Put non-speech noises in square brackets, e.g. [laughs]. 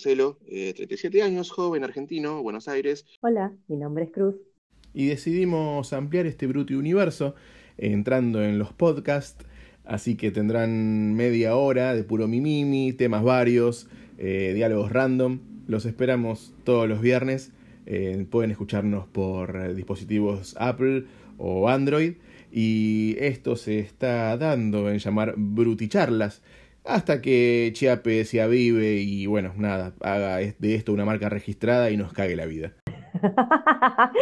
Marcelo, 37 eh, años, joven argentino, Buenos Aires. Hola, mi nombre es Cruz. Y decidimos ampliar este bruto universo entrando en los podcasts, así que tendrán media hora de puro mimimi, temas varios, eh, diálogos random. Los esperamos todos los viernes. Eh, pueden escucharnos por dispositivos Apple o Android. Y esto se está dando en llamar Bruticharlas hasta que Chiape se avive y bueno, nada, haga de esto una marca registrada y nos cague la vida. [laughs]